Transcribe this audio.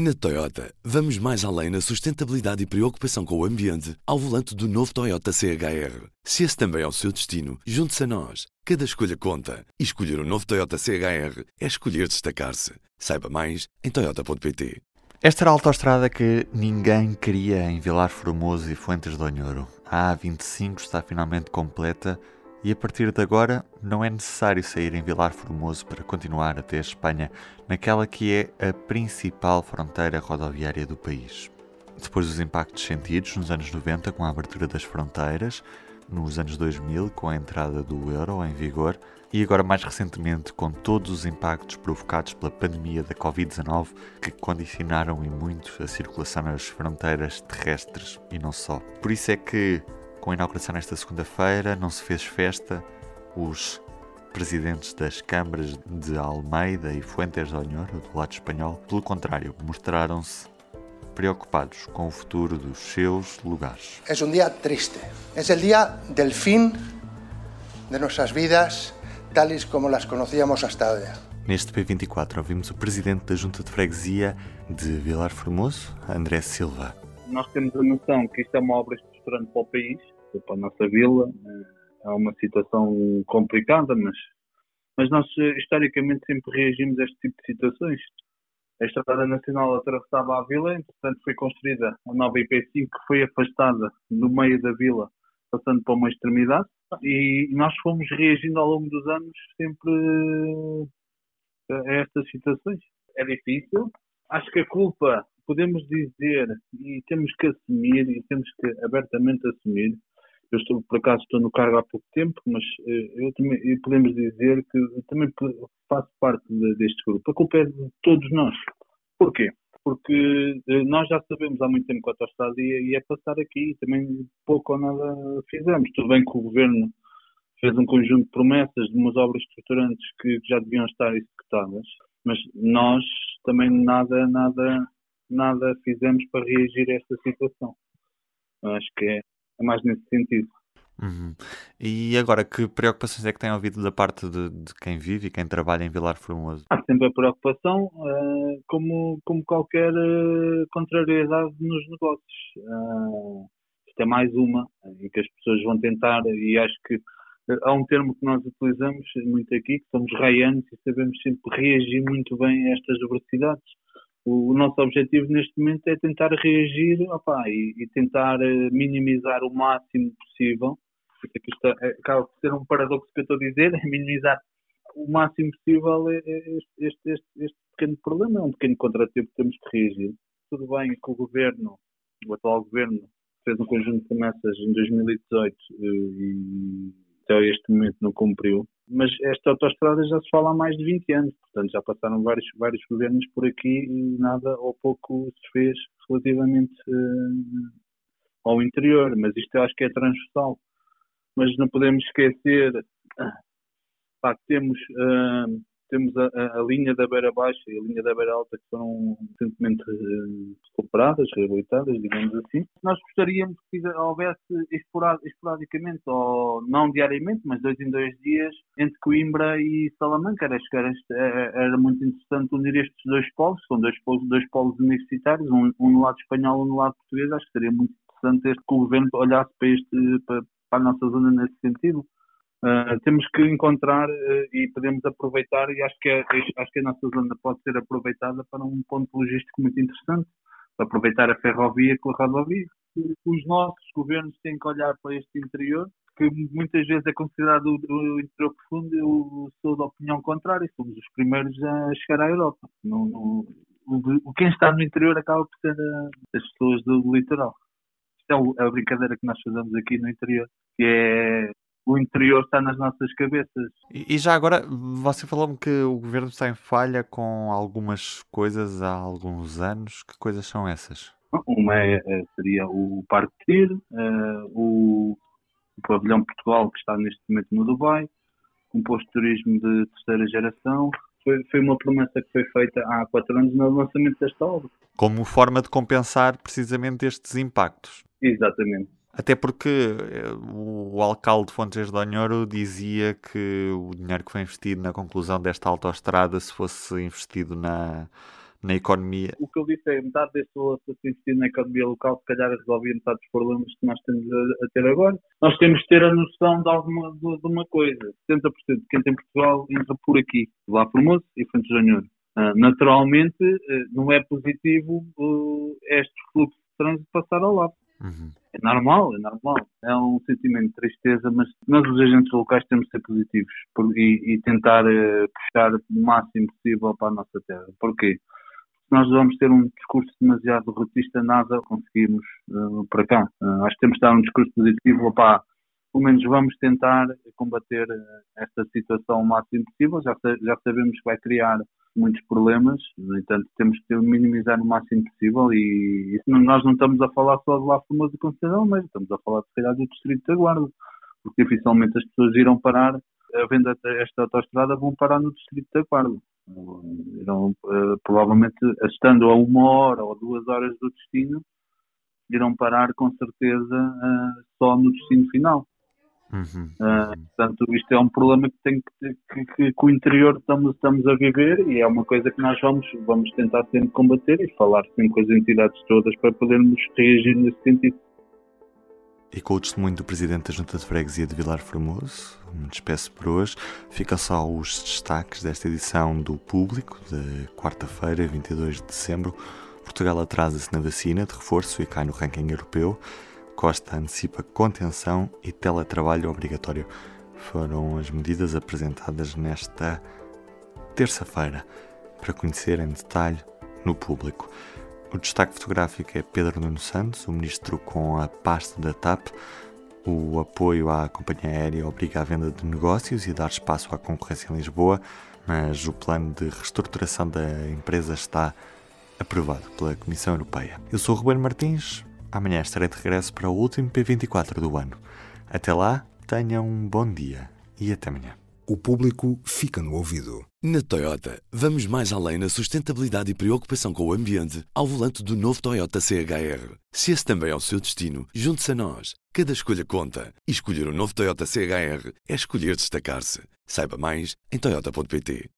Na Toyota, vamos mais além na sustentabilidade e preocupação com o ambiente ao volante do novo Toyota CHR. Se esse também é o seu destino, junte-se a nós. Cada escolha conta. E escolher o um novo Toyota CHR é escolher destacar-se. Saiba mais em Toyota.pt. Esta era a autoestrada que ninguém queria em Vilar Formoso e Fuentes do Onhoro. A A25 está finalmente completa e a partir de agora não é necessário sair em Vilar Formoso para continuar até a Espanha, naquela que é a principal fronteira rodoviária do país. Depois dos impactos sentidos nos anos 90 com a abertura das fronteiras, nos anos 2000 com a entrada do euro em vigor e agora mais recentemente com todos os impactos provocados pela pandemia da Covid-19 que condicionaram e muito a circulação nas fronteiras terrestres e não só. Por isso é que com a inauguração nesta segunda-feira, não se fez festa. Os presidentes das câmaras de Almeida e Fuentes de Onhoro, do lado espanhol, pelo contrário, mostraram-se preocupados com o futuro dos seus lugares. É um dia triste. É o dia do fim de nossas vidas, tales como las conocíamos hasta agora. Neste P24 ouvimos o presidente da Junta de Freguesia de Vilar Formoso, André Silva. Nós temos a noção que isto é uma obra estruturante para o país, para a nossa vila. É uma situação complicada, mas, mas nós historicamente sempre reagimos a este tipo de situações. A Estrada Nacional atravessava a vila, entretanto foi construída a nova IP5 que foi afastada no meio da vila, passando para uma extremidade, e nós fomos reagindo ao longo dos anos sempre a estas situações. É difícil. Acho que a culpa podemos dizer e temos que assumir e temos que abertamente assumir eu estou, por acaso, estou no cargo há pouco tempo, mas eh, eu também, podemos dizer que também faço parte deste grupo. A culpa é de todos nós. Porquê? Porque eh, nós já sabemos há muito tempo a autostrada ia, ia passar aqui e também pouco ou nada fizemos. Tudo bem que o governo fez um conjunto de promessas de umas obras estruturantes que já deviam estar executadas, mas nós também nada, nada, nada fizemos para reagir a esta situação. Acho que é, é mais nesse sentido. Uhum. E agora, que preocupações é que tem ouvido da parte de, de, quem vive e quem trabalha em Vilar Formoso? Há sempre a preocupação, uh, como, como qualquer uh, contrariedade nos negócios. Uh, isto é mais uma, em que as pessoas vão tentar, e acho que há um termo que nós utilizamos muito aqui, que somos raianos e sabemos sempre reagir muito bem a estas adversidades o, nosso objetivo neste momento é tentar reagir opa, e, e, tentar eh, minimizar o máximo possível. Isto é, acaba por ser um paradoxo que eu estou a dizer, é minimizar o máximo possível este, este, este, este pequeno problema, é um pequeno contratempo que temos que reagir. Tudo bem que o governo, o atual governo, fez um conjunto de promessas em 2018 eh, e até este momento não cumpriu. Mas esta autostrada já se fala há mais de 20 anos, portanto já passaram vários, vários governos por aqui e nada ou pouco se fez relativamente uh, ao interior. Mas isto eu acho que é transversal. Mas não podemos esquecer pá, temos uh, temos a, a, a, linha da beira baixa e a linha da beira alta que foram recentemente uh, recuperadas, reabilitadas, digamos assim. Nós gostaríamos que houvesse esporadicamente, ou não diariamente, mas dois em dois dias, entre Coimbra e Salamanca. Era, era, era muito interessante unir estes dois polos, são dois polos, dois polos universitários, um, um no lado espanhol e um no lado português. Acho que seria muito interessante este, que o governo olhasse para, este, para, para a nossa zona nesse sentido. Uh, temos que encontrar uh, e podemos aproveitar e acho que, é, acho que a nossa zona pode ser aproveitada para um ponto logístico muito interessante, aproveitar a ferrovia com a rodovia. Os nossos governos têm que olhar para este interior, que muitas vezes é considerado o, interior profundo, eu sou da opinião contrária, somos os primeiros a chegar à Europa. O, quem está no interior acaba por ser a, as pessoas do, litoral. Isto é a brincadeira que nós fazemos aqui no interior, que é o interior está nas nossas cabeças. E, e já agora, você falou-me que o governo está em falha com algumas coisas há alguns anos. Que coisas são essas? Uma é, é, seria o Parque Tir, uh, o, o Pavilhão Portugal, que está neste momento no Dubai, um posto de turismo de terceira geração. Foi, foi uma promessa que foi feita há quatro anos no lançamento desta obra. Como forma de compensar precisamente estes impactos. Exatamente. Até porque eh, o alcalde de Fontes de Onhoro dizia que o dinheiro que foi investido na conclusão desta autoestrada, se fosse investido na, na economia. O que eu disse é metade desse valor se investido na economia local, se calhar resolvia metade dos problemas que nós temos a, a, ter agora. Nós temos que ter a noção de, alguma, de, de uma coisa. 70% de quem tem Portugal entra por aqui, lá Formoso e Fontes de Janeiro. Uh, naturalmente, uh, não é positivo uh, este fluxo de trânsito passar ao lado. Uhum. É normal, é normal. É um sentimento de tristeza, mas nós, os agentes locais, temos de ser positivos e, e tentar puxar o máximo possível para a nossa terra. Porquê? Se nós vamos ter um discurso demasiado rotista, nada conseguimos para cá. acho que temos de dar um discurso positivo, opá, pelo menos vamos tentar combater esta situação o máximo possível. Já, já sabemos que vai criar muitos problemas, no entanto temos que minimizar o máximo possível e isso nós não estamos a falar só de lá Formoso e Conceição, mas estamos a falar se calhar do Distrito da Guarda, porque dificilmente as pessoas irão parar, havendo esta autostrada, vão parar no Distrito da Guarda. Irão, uh, provavelmente, estando a uma hora ou duas horas do destino, irão parar com certeza uh, só no destino final. Uhum. Uh, portanto, isto é um problema que, tem que, que, que, que, o interior estamos, estamos a viver e é uma coisa que nós vamos, vamos tentar sempre combater e falar sempre com as entidades todas para podermos reagir nesse sentido. E com o testemunho do Presidente da Junta de Freguesia de Vilar Formoso, me despeço por hoje. Fica só os destaques desta edição do Público, de quarta-feira, 22 de dezembro. Portugal atrasa-se na vacina de reforço e cai no ranking europeu. Costa antecipa contenção e teletrabalho obrigatório. Foram as medidas apresentadas nesta terça-feira para conhecer em detalhe no público. O destaque fotográfico é Pedro Nuno Santos, o ministro com a pasta da TAP. O apoio à companhia aérea obriga à venda de negócios e dar espaço à concorrência em Lisboa, mas o plano de reestruturação da empresa está aprovado pela Comissão Europeia. Eu sou o Ruben Martins, Amanhã estarei de regresso para o último P24 do ano. Até lá, tenham um bom dia e até amanhã. O público fica no ouvido. Na Toyota, vamos mais além na sustentabilidade e preocupação com o ambiente ao volante do novo Toyota CHR. Se esse também é o seu destino, junte-se a nós. Cada escolha conta. E escolher o um novo Toyota CHR é escolher destacar-se. Saiba mais em Toyota.pt.